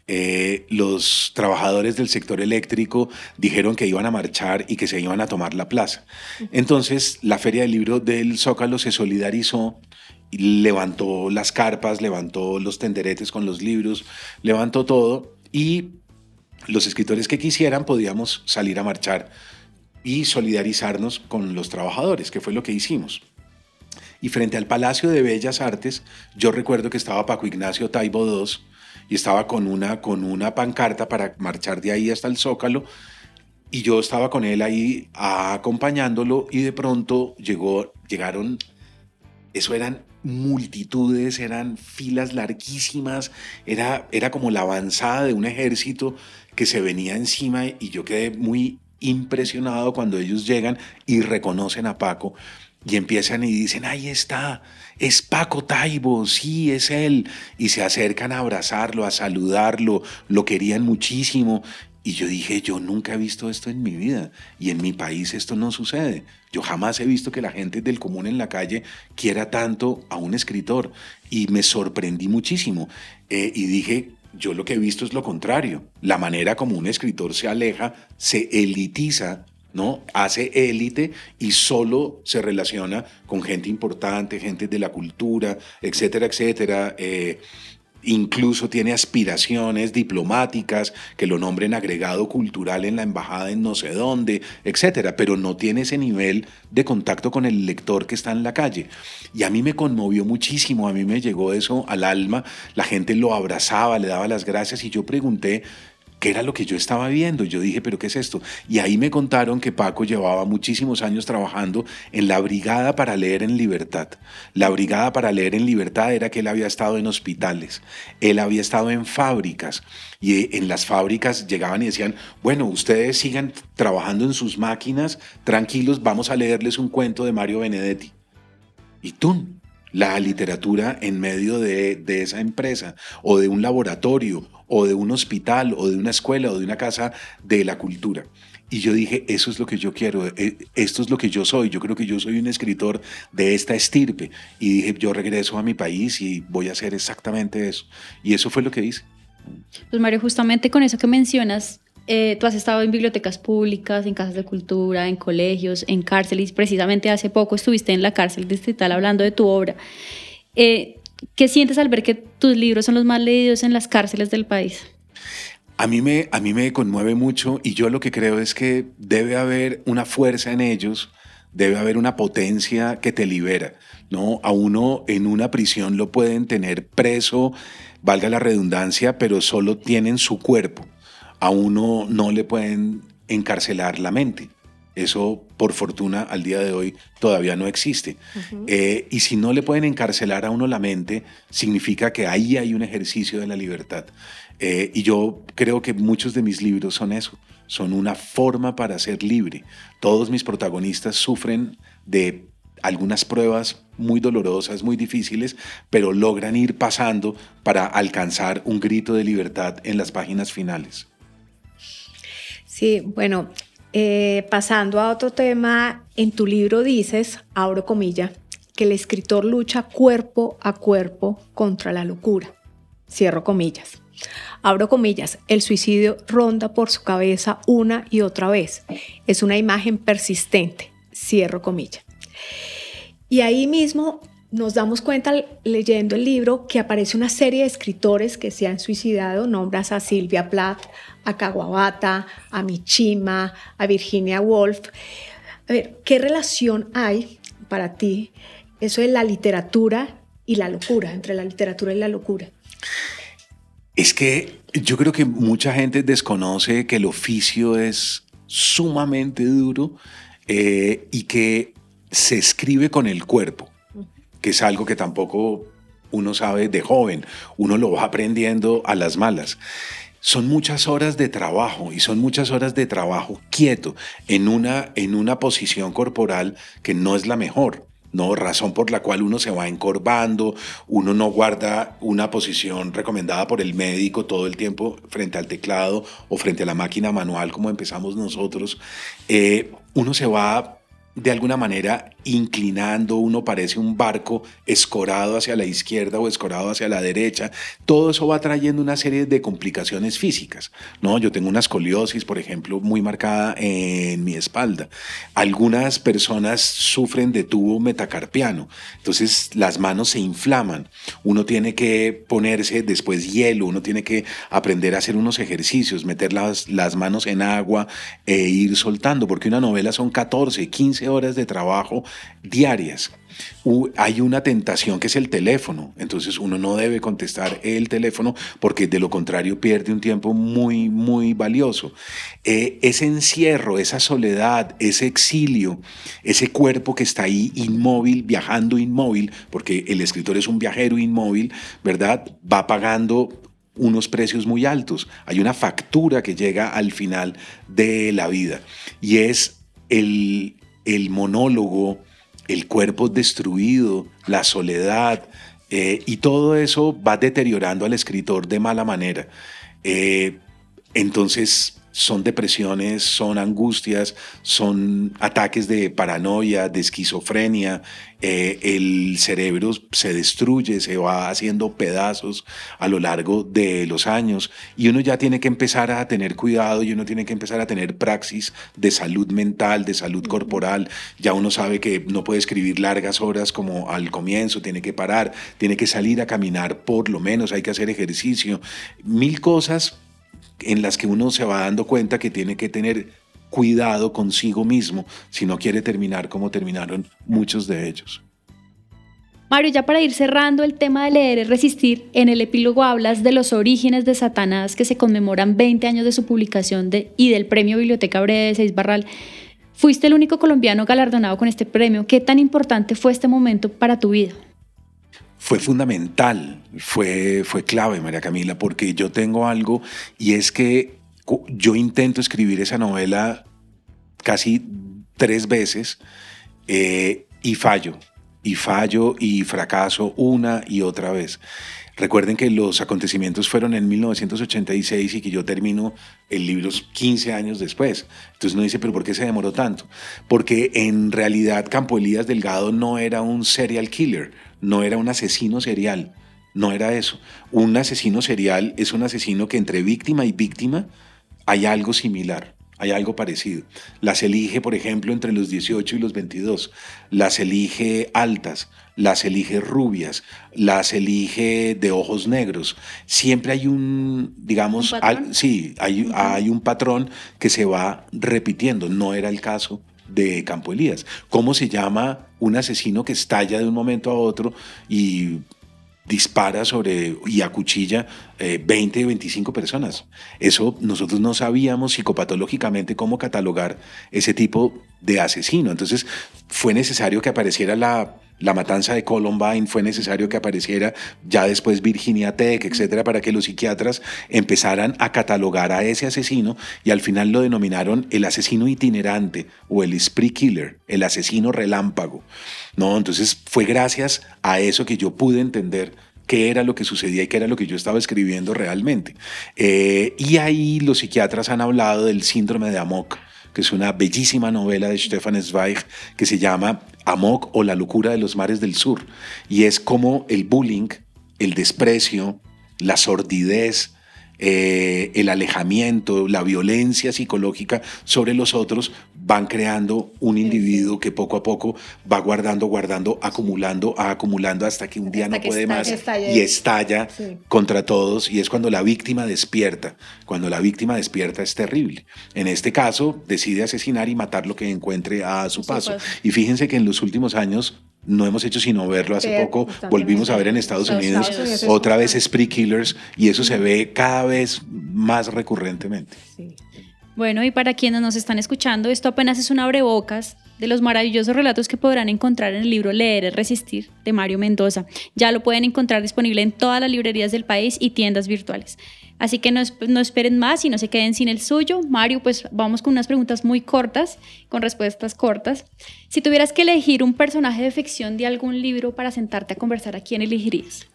eh, los trabajadores del sector eléctrico dijeron que iban a marchar y que se iban a tomar la plaza. Entonces, la Feria del Libro del Zócalo se solidarizó levantó las carpas, levantó los tenderetes con los libros, levantó todo y los escritores que quisieran podíamos salir a marchar y solidarizarnos con los trabajadores, que fue lo que hicimos. Y frente al Palacio de Bellas Artes, yo recuerdo que estaba Paco Ignacio Taibo II y estaba con una, con una pancarta para marchar de ahí hasta el Zócalo y yo estaba con él ahí acompañándolo y de pronto llegó, llegaron eso eran multitudes, eran filas larguísimas, era, era como la avanzada de un ejército que se venía encima y yo quedé muy impresionado cuando ellos llegan y reconocen a Paco y empiezan y dicen, ahí está, es Paco Taibo, sí, es él. Y se acercan a abrazarlo, a saludarlo, lo querían muchísimo. Y yo dije, yo nunca he visto esto en mi vida y en mi país esto no sucede. Yo jamás he visto que la gente del común en la calle quiera tanto a un escritor y me sorprendí muchísimo. Eh, y dije, yo lo que he visto es lo contrario. La manera como un escritor se aleja, se elitiza ¿no? Hace élite y solo se relaciona con gente importante, gente de la cultura, etcétera, etcétera. Eh, incluso tiene aspiraciones diplomáticas, que lo nombren agregado cultural en la embajada en no sé dónde, etcétera, pero no tiene ese nivel de contacto con el lector que está en la calle. Y a mí me conmovió muchísimo, a mí me llegó eso al alma, la gente lo abrazaba, le daba las gracias y yo pregunté ¿Qué era lo que yo estaba viendo? Yo dije, ¿pero qué es esto? Y ahí me contaron que Paco llevaba muchísimos años trabajando en la Brigada para Leer en Libertad. La Brigada para Leer en Libertad era que él había estado en hospitales, él había estado en fábricas y en las fábricas llegaban y decían, bueno, ustedes sigan trabajando en sus máquinas, tranquilos, vamos a leerles un cuento de Mario Benedetti. Y tú, la literatura en medio de, esa empresa o de un laboratorio o de un hospital o de una escuela o de una casa de la cultura. Y yo dije, eso es lo que yo quiero, eh, esto es lo que yo soy, yo creo que yo soy un escritor de esta estirpe. Y dije, yo regreso a mi país y voy a hacer exactamente eso. Y eso fue lo que hice. Pues Mario, justamente con eso que mencionas, eh, tú has estado en bibliotecas públicas, en casas de cultura, en colegios, en cárceles. Precisamente hace poco estuviste en la cárcel distrital hablando de tu obra. Eh, ¿Qué sientes al ver que tus libros son los más leídos en las cárceles del país? A mí, me, a mí me conmueve mucho y yo lo que creo es que debe haber una fuerza en ellos, debe haber una potencia que te libera. ¿no? A uno en una prisión lo pueden tener preso, valga la redundancia, pero solo tienen su cuerpo. A uno no le pueden encarcelar la mente. Eso, por fortuna, al día de hoy todavía no existe. Eh, y si no le pueden encarcelar a uno la mente, significa que ahí hay un ejercicio de la libertad. Eh, y yo creo que muchos de mis libros son eso, son una forma para ser libre. Todos mis protagonistas sufren de algunas pruebas muy dolorosas, muy difíciles, pero logran ir pasando para alcanzar un grito de libertad en las páginas finales. Sí, bueno, eh, pasando a otro tema, en tu libro dices, abro comilla, que el escritor lucha cuerpo a cuerpo contra la locura. Cierro comillas. Abro comillas, el suicidio ronda por su cabeza una y otra vez. Es una imagen persistente. Cierro comillas. Y ahí mismo nos damos cuenta leyendo el libro que aparece una serie de escritores que se han suicidado. Nombras a Silvia Plath, a Kawabata, a Michima, a Virginia Woolf. A ver, ¿qué relación hay para ti eso de la literatura y la locura, entre la literatura y la locura? Es que yo creo que mucha gente desconoce que el oficio es sumamente duro eh, y que se escribe con el cuerpo, que es algo que tampoco uno sabe de joven, uno lo va aprendiendo a las malas son muchas horas de trabajo y son muchas horas de trabajo quieto en una, en una posición corporal que no es la mejor. ¿no? Razón por la cual uno se va encorvando, uno no guarda una posición recomendada por el médico todo el tiempo frente al teclado o frente a la máquina manual como empezamos nosotros. Eh, uno se va de alguna manera inclinando, uno parece un barco escorado hacia la izquierda o escorado hacia la derecha. Todo eso va trayendo una serie de complicaciones físicas. ¿no? Yo tengo una escoliosis, por ejemplo, muy marcada en mi espalda. Algunas personas sufren de tubo metacarpiano, entonces las manos se inflaman. Uno tiene que ponerse después hielo, uno tiene que aprender a hacer unos ejercicios, meter las, manos en agua e ir soltando, porque una novela son 14, 15 horas de trabajo diarias. Hay una tentación que es el teléfono, entonces uno no debe contestar el teléfono porque de lo contrario pierde un tiempo muy, muy valioso. Eh, ese encierro, esa soledad, ese exilio, ese cuerpo que está ahí inmóvil, viajando inmóvil, porque el escritor es un viajero inmóvil, ¿verdad? Va pagando unos precios muy altos. Hay una factura que llega al final de la vida y es el, el monólogo, el cuerpo destruido, la soledad, eh, y todo eso va deteriorando al escritor de mala manera. Eh, entonces son depresiones, son angustias, son ataques de paranoia, de esquizofrenia, eh, el cerebro se destruye, se va haciendo pedazos a lo largo de los años y uno ya tiene que empezar a tener cuidado y uno tiene que empezar a tener praxis de salud mental, de salud corporal, ya uno sabe que no puede escribir largas horas como al comienzo, tiene que parar, tiene que salir a caminar por lo menos, hay que hacer ejercicio, mil cosas en las que uno se va dando cuenta que tiene que tener cuidado consigo mismo si no quiere terminar como terminaron muchos de ellos. Mario, ya para ir cerrando el tema de leer es resistir, en el epílogo hablas de los orígenes de Satanás que se conmemoran 20 años de su publicación y del premio Biblioteca Breve de Seis Barral. Fuiste el único colombiano galardonado con este premio. ¿Qué tan importante fue este momento para tu vida? Fue fundamental, fue, fue clave, María Camila, porque yo tengo algo y es que yo intento escribir esa novela casi tres veces eh, y fallo, y fallo y fracaso una y otra vez. Recuerden que los acontecimientos fueron en 1986 y que yo termino el libro 15 años después. Entonces uno dice, pero ¿por qué se demoró tanto? Porque en realidad Campo Elías Delgado no era un serial killer, no era un asesino serial, no era eso. Un asesino serial es un asesino que entre víctima y víctima hay algo similar. Hay algo parecido. Las elige, por ejemplo, entre los 18 y los 22. Las elige altas, las elige rubias, las elige de ojos negros. Siempre hay un, digamos, ¿Un patrón? al- sí, hay, hay un patrón que se va repitiendo. No era el caso de Campo Elías. ¿Cómo se llama un asesino que estalla de un momento a otro y dispara sobre y acuchilla eh, 20, 25 personas. Eso nosotros no sabíamos psicopatológicamente cómo catalogar ese tipo de asesino. Entonces fue necesario que apareciera la, la matanza de Columbine, fue necesario que apareciera ya después Virginia Tech, etcétera, para que los psiquiatras empezaran a catalogar a ese asesino y al final lo denominaron el asesino itinerante o el spree killer, el asesino relámpago. No, entonces fue gracias a eso que yo pude entender qué era lo que sucedía y qué era lo que yo estaba escribiendo realmente. Eh, y ahí los psiquiatras han hablado del síndrome de Amok, que es una bellísima novela de Stefan Zweig que se llama Amok o la locura de los mares del sur. Y es como el bullying, el desprecio, la sordidez, eh, el alejamiento, la violencia psicológica sobre los otros van creando un individuo que poco a poco va guardando, guardando, acumulando, acumulando hasta que un día Hasta no puede estalla. más Estalla. y estalla Sí. contra todos y es cuando la víctima despierta. Cuando la víctima despierta es terrible. En este caso decide asesinar y matar lo que encuentre a su su paso. paso. Y fíjense que en los últimos años no hemos hecho sino verlo. Hace poco volvimos a ver en Estados Unidos. otra vez Spree Killers y eso se ve cada vez más recurrentemente. Sí. Bueno, y para quienes nos están escuchando, esto apenas es un abrebocas de los maravillosos relatos que podrán encontrar en el libro Leer es Resistir de Mario Mendoza. Ya lo pueden encontrar disponible en todas las librerías del país y tiendas virtuales. Así que no, no esperen más y no se queden sin el suyo. Mario, pues vamos con unas preguntas muy cortas, con respuestas cortas. Si tuvieras que elegir un personaje de ficción de algún libro para sentarte a conversar, ¿a quién elegirías?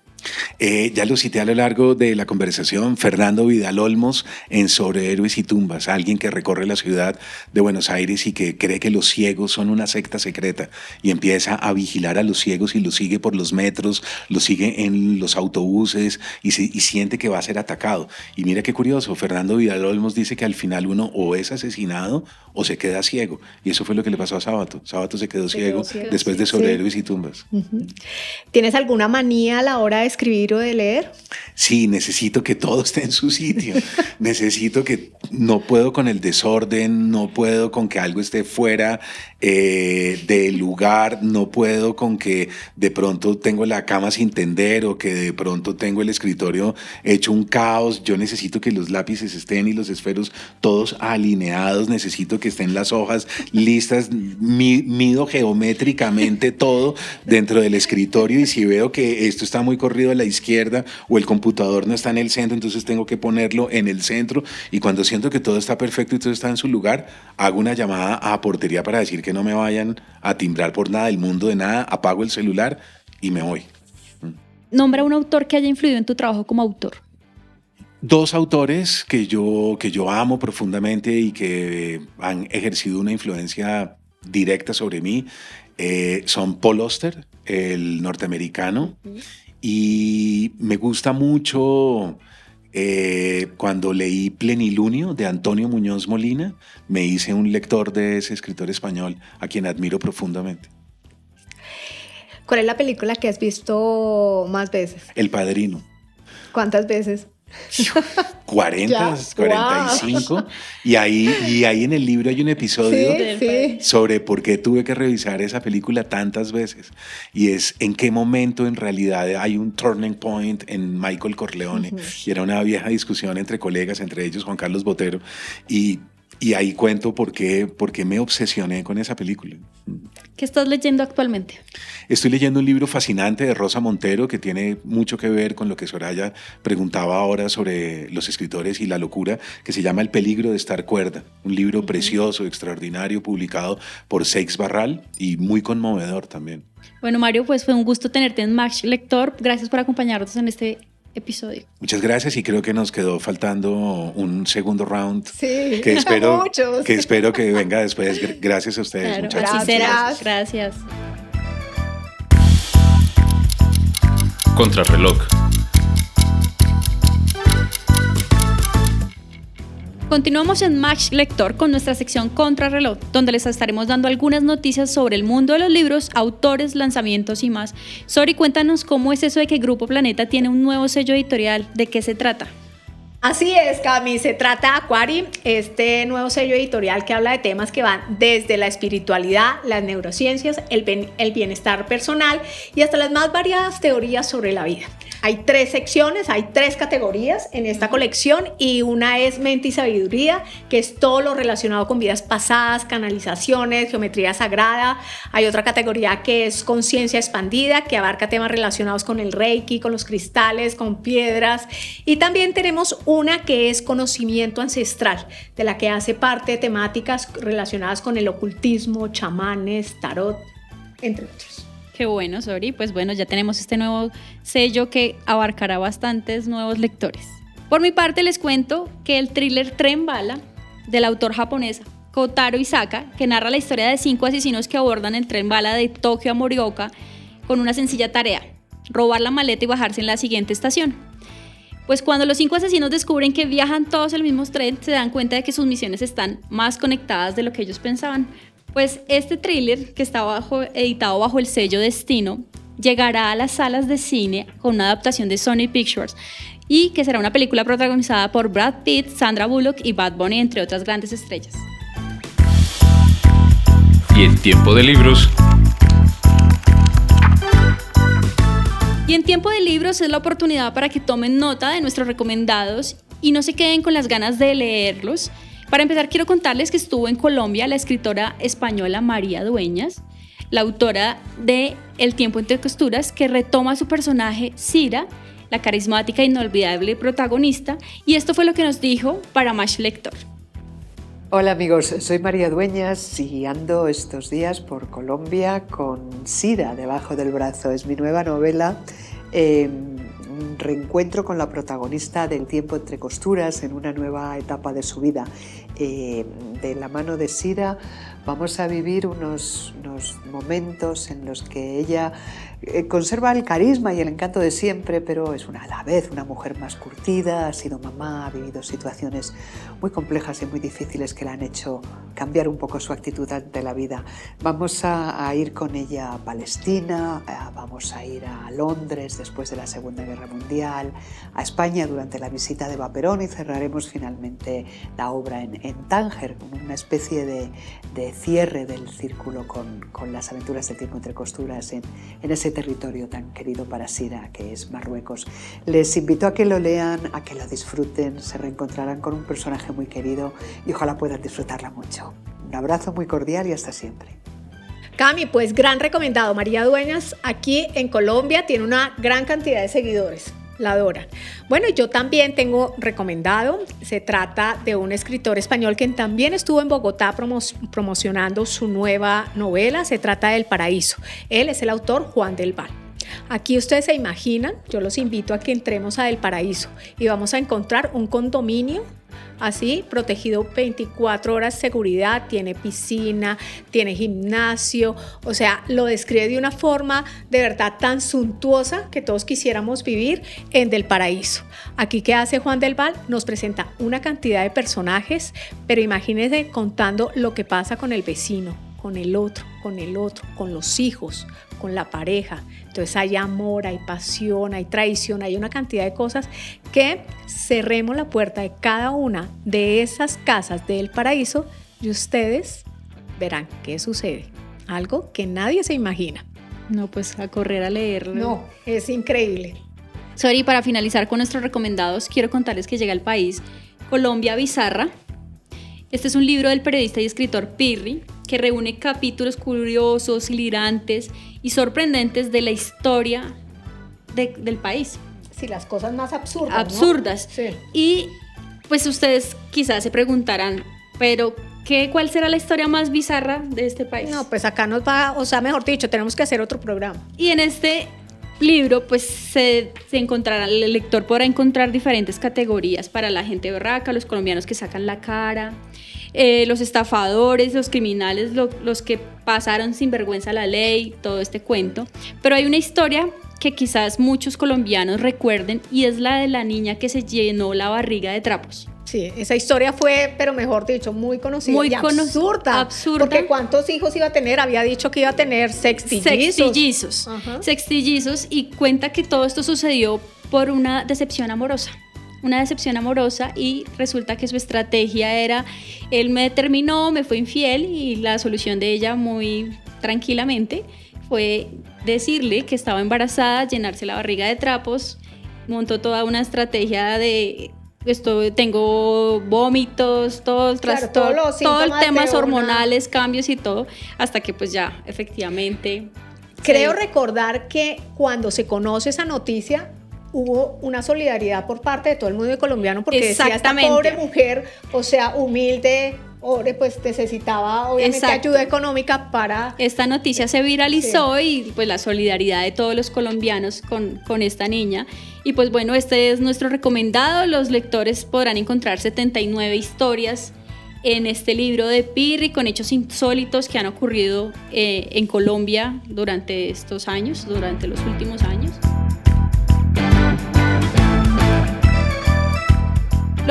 Eh, ya lo cité a lo largo de la conversación, Fernando Vidal Olmos en Sobre Héroes y Tumbas, alguien que recorre la ciudad de Buenos Aires y que cree que los ciegos son una secta secreta y empieza a vigilar a los ciegos y los sigue por los metros, los sigue en los autobuses y, se- y siente que va a ser atacado. Y mira qué curioso, Fernando Vidal Olmos dice que al final uno o es asesinado o se queda ciego. Y eso fue lo que le pasó a Sábato. Sábato se quedó Se ciego quedó ciego, después de. Sobre Sí. Héroes y Tumbas. ¿Tienes alguna manía a la hora de escribir o de leer? Sí, necesito que todo esté en su sitio. necesito que no puedo con el desorden, no puedo con que algo esté fuera eh, del lugar, no puedo con que de pronto tengo la cama sin tender o que de pronto tengo el escritorio hecho un caos. Yo necesito que los lápices estén y los esferos todos alineados, necesito que estén las hojas listas, mido geométricamente todo dentro del escritorio y si veo que esto está muy corrido a la izquierda o el computador no está en el centro, entonces tengo que ponerlo en el centro y cuando siento que todo está perfecto y todo está en su lugar, hago una llamada a portería para decir que no me vayan a timbrar por nada del mundo de nada, apago el celular y me voy. Nombra un autor que haya influido en tu trabajo como autor. Dos autores que yo, que yo amo profundamente y que han ejercido una influencia directa sobre mí eh, son Paul Oster, el norteamericano, y me gusta mucho eh, cuando leí Plenilunio de Antonio Muñoz Molina, me hice un lector de ese escritor español a quien admiro profundamente. ¿Cuál es la película que has visto más veces? El Padrino. ¿Cuántas veces? 40, 45. Y ahí, y ahí en el libro hay un episodio sobre por qué tuve que revisar esa película tantas veces. Y es en qué momento en realidad hay un turning point en Michael Corleone. Y era una vieja discusión entre colegas, entre ellos Juan Carlos Botero. Y y ahí cuento por qué, por qué me obsesioné con esa película. ¿Qué estás leyendo actualmente? Estoy leyendo un libro fascinante de Rosa Montero que tiene mucho que ver con lo que Soraya preguntaba ahora sobre los escritores y la locura, que se llama El peligro de estar cuerda. Un libro precioso, extraordinario, publicado por Seix Barral y muy conmovedor también. Bueno, Mario, pues fue un gusto tenerte en Max Lector. Gracias por acompañarnos en este episodio. Muchas gracias y creo que nos quedó faltando un segundo round sí, que espero que espero que venga después. Gracias a ustedes, claro, muchachos. Gracias. gracias. Contrarreloj. Continuamos en Max Lector con nuestra sección Contrarreloj, donde les estaremos dando algunas noticias sobre el mundo de los libros, autores, lanzamientos y más. Sori, cuéntanos cómo es eso de que Grupo Planeta tiene un nuevo sello editorial, ¿de qué se trata? Así es, Cami, se trata de Aquari, este nuevo sello editorial que habla de temas que van desde la espiritualidad, las neurociencias, el, el bienestar personal y hasta las más variadas teorías sobre la vida. Hay tres secciones, hay tres categorías en esta colección y una es mente y sabiduría, que es todo lo relacionado con vidas pasadas, canalizaciones, geometría sagrada. Hay otra categoría que es conciencia expandida, que abarca temas relacionados con el reiki, con los cristales, con piedras. Y también tenemos una que es conocimiento ancestral, de la que hace parte temáticas relacionadas con el ocultismo, chamanes, tarot, entre otros. Qué bueno, Sori. Pues bueno, ya tenemos este nuevo sello que abarcará bastantes nuevos lectores. Por mi parte, les cuento que el thriller Tren Bala, del autor japonés Kotaro Isaka, que narra la historia de cinco asesinos que abordan el tren bala de Tokio a Morioka con una sencilla tarea, robar la maleta y bajarse en la siguiente estación. Pues cuando los cinco asesinos descubren que viajan todos el mismo tren, se dan cuenta de que sus misiones están más conectadas de lo que ellos pensaban, pues este thriller, que está bajo, editado bajo el sello Destino, llegará a las salas de cine con una adaptación de Sony Pictures y que será una película protagonizada por Brad Pitt, Sandra Bullock y Bad Bunny, entre otras grandes estrellas. Y en tiempo de libros. Y en tiempo de libros es la oportunidad para que tomen nota de nuestros recomendados y no se queden con las ganas de leerlos para empezar, quiero contarles que estuvo en Colombia la escritora española María Dueñas, la autora de El tiempo entre costuras, que retoma su personaje Cira, la carismática e inolvidable protagonista, y esto fue lo que nos dijo para Mash Lector. Hola amigos, soy María Dueñas y ando estos días por Colombia con Cira debajo del brazo. Es mi nueva novela. Eh, un reencuentro con la protagonista del tiempo entre costuras en una nueva etapa de su vida. Eh, de la mano de Sira Vamos a vivir unos, unos momentos en los que ella conserva el carisma y el encanto de siempre, pero es una, a la vez una mujer más curtida, ha sido mamá, ha vivido situaciones muy complejas y muy difíciles que la han hecho cambiar un poco su actitud ante la vida. Vamos a, ir con ella a Palestina, eh, vamos a ir a Londres después de la Segunda Guerra Mundial, a España durante la visita de Vaperón y cerraremos finalmente la obra en, en Tánger, una especie de, de, cierre del círculo con, con, las aventuras del tiempo entre costuras en, en ese territorio tan querido para Sira, que es Marruecos. Les invito a que lo lean, a que lo disfruten, se reencontrarán con un personaje muy querido y ojalá puedan disfrutarla mucho. Un abrazo muy cordial y hasta siempre. Cami, pues gran recomendado. María Dueñas aquí en Colombia tiene una gran cantidad de seguidores la. Bueno, yo también tengo recomendado, se trata de un escritor español que también estuvo en Bogotá promocionando su nueva novela, se trata del Paraíso. Él es el autor Juan del Val. Aquí ustedes se imaginan, yo los invito a que entremos a El Paraíso y vamos a encontrar un condominio así, protegido 24 horas seguridad, tiene piscina, tiene gimnasio, o sea, lo describe de una forma de verdad tan suntuosa que todos quisiéramos vivir en Del Paraíso. Aquí que hace Juan del Val nos presenta una cantidad de personajes, pero imagínense contando lo que pasa con el vecino, con el otro, con el otro, con los hijos, con la pareja. Entonces hay amor, hay pasión, hay traición, hay una cantidad de cosas que cerremos la puerta de cada una de esas casas del paraíso y ustedes verán qué sucede. Algo que nadie se imagina. No, pues a correr a leerlo. No, es increíble. Sorry, para finalizar con nuestros recomendados, quiero contarles que llega al país Colombia Bizarra. Este es un libro del periodista y escritor Pirri, que reúne capítulos curiosos, hilarantes y sorprendentes de la historia del país. Sí, las cosas más absurdas. Absurdas. Sí. Y pues ustedes quizás se preguntarán, pero ¿qué, ¿cuál será la historia más bizarra de este país? No, pues acá nos va, o sea, mejor dicho, tenemos que hacer otro programa. Y en este libro, pues se, se, encontrará, el lector podrá encontrar diferentes categorías para la gente berraca, los colombianos que sacan la cara, eh, los estafadores, los criminales, los que pasaron sin vergüenza la ley, todo este cuento. Pero hay una historia que quizás muchos colombianos recuerden y es la de la niña que se llenó la barriga de trapos. Sí, esa historia fue, pero mejor dicho, muy conocida muy y absurda, absurda. Porque ¿cuántos hijos iba a tener? Había dicho que iba a tener sextillizos. Sextillizos. Sextillizos y cuenta que todo esto sucedió por una decepción amorosa una decepción amorosa y resulta que su estrategia era, él me terminó, me fue infiel y la solución de ella muy tranquilamente fue decirle que estaba embarazada, llenarse la barriga de trapos, montó toda una estrategia de esto tengo vómitos, todo el trastorno, todo el temas hormonales, cambios y todo, hasta que pues ya efectivamente Creo recordar que cuando se conoce esa noticia, hubo una solidaridad por parte de todo el mundo colombiano porque decía esta pobre mujer, o sea, humilde, pobre, pues necesitaba obviamente ayuda económica para... Esta noticia se viralizó y pues la solidaridad de todos los colombianos con, con esta niña. Y pues bueno, este es nuestro recomendado. Los lectores podrán encontrar 79 historias en este libro de Pirri con hechos insólitos que han ocurrido eh, en Colombia durante estos años, durante los últimos años.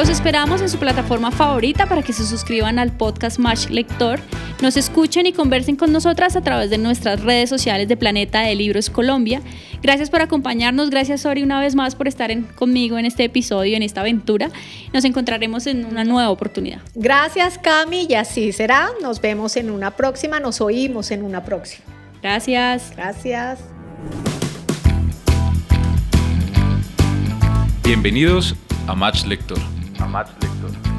Los esperamos en su plataforma favorita para que se suscriban al podcast Match Lector, nos escuchen y conversen con nosotras a través de nuestras redes sociales de Planeta de Libros Colombia. Gracias por acompañarnos, gracias Ori una vez más por estar conmigo en este episodio, en esta aventura. Nos encontraremos en una nueva oportunidad. Gracias Cami y así será. Nos vemos en una próxima, nos oímos en una próxima. Gracias. Gracias. Bienvenidos a Match Lector. Match Lector.